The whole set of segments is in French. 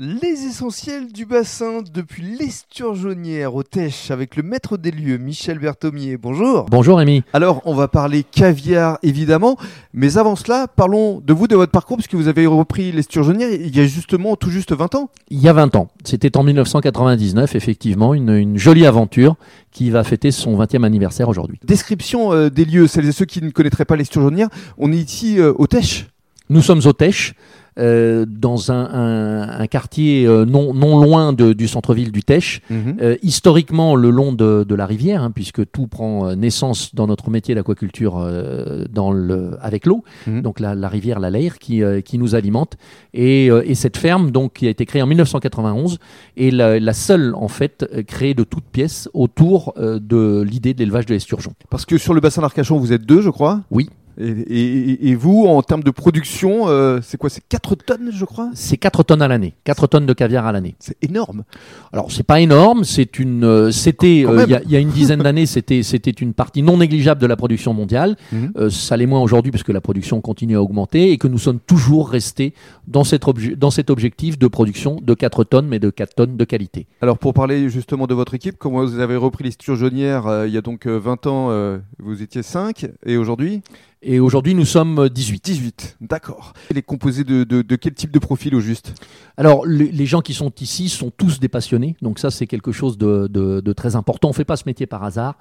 Les essentiels du bassin depuis l'esturgeonnière au Tèche avec le maître des lieux Michel Berthomier. Bonjour. Bonjour Rémi. Alors on va parler caviar évidemment, mais avant cela parlons de vous, de votre parcours puisque vous avez repris l'esturgeonnière il y a justement tout juste 20 ans. Il y a 20 ans. C'était en 1999 effectivement une, une, jolie aventure qui va fêter son 20e anniversaire aujourd'hui. Description euh, des lieux, celles et ceux qui ne connaîtraient pas l'esturgeonnière, on est ici euh, au Tèche. Nous sommes au Tèche. Euh, dans un, un, un quartier euh, non, non loin de, du centre-ville du Tèche, Mhm. euh, historiquement le long de, de la rivière, hein, puisque tout prend euh, naissance dans notre métier d'aquaculture euh, dans le, avec l'eau, Mhm. donc la, la rivière, la Leire, qui, euh, qui nous alimente. Et, euh, et cette ferme, donc, qui a été créée en 1991, est la, la seule, en fait, créée de toutes pièces autour de l'idée de l'élevage de l'esturgeon. Parce que sur le bassin d'Arcachon vous êtes deux je crois? Oui. Et, et- et vous en termes de production, euh, c'est quoi C'est 4 tonnes je crois? C'est 4 tonnes à l'année, 4 tonnes de caviar à l'année. C'est énorme. Alors c'est pas énorme, c'est une, euh, c'était euh, il y, a- il y a une dizaine d'années, c'était c'était une partie non négligeable de la production mondiale. Mhm. Ça l'est moins aujourd'hui parce que la production continue à augmenter et que nous sommes toujours restés dans cet dans cet objectif de production de 4 tonnes, mais de 4 tonnes de qualité. Alors pour parler justement de votre équipe, comment vous avez repris les Sturgeonnières il y a donc euh, 20 ans, vous étiez 5 et aujourd'hui? Et aujourd'hui nous sommes 18. 18. D'accord. Elle est composée de, de- de quel type de profil au juste? Alors, les, les gens qui sont ici sont tous des passionnés, donc ça c'est quelque chose de, de- très important. On fait pas ce métier par hasard.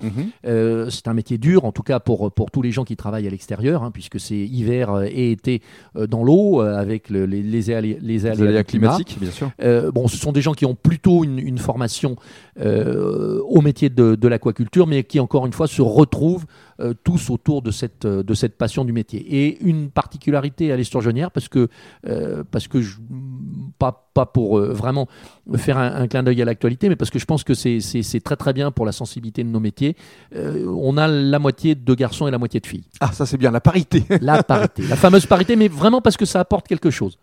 Euh, c'est un métier dur, en tout cas pour, pour tous les gens qui travaillent à l'extérieur, hein, puisque c'est hiver euh, et été euh, dans l'eau euh, avec le- les, les, aléas- les aléas aléas climatiques, bien sûr. Euh, bon, ce sont des gens qui ont plutôt une, une formation euh, au métier de, de l'aquaculture, mais qui encore une fois se retrouvent euh, tous autour de cette, euh, de cette passion du métier. Et une particularité à l'esturgeonnière, parce que, euh, parce que je, pas, pas pour euh, vraiment faire un, un clin d'œil à l'actualité, mais parce que je pense que c'est c'est- très très bien pour la sensibilité de nos métiers. On a la moitié de garçons et la moitié de filles. Ah, ça c'est bien, la parité. La parité, la fameuse parité, mais vraiment parce que ça apporte quelque chose.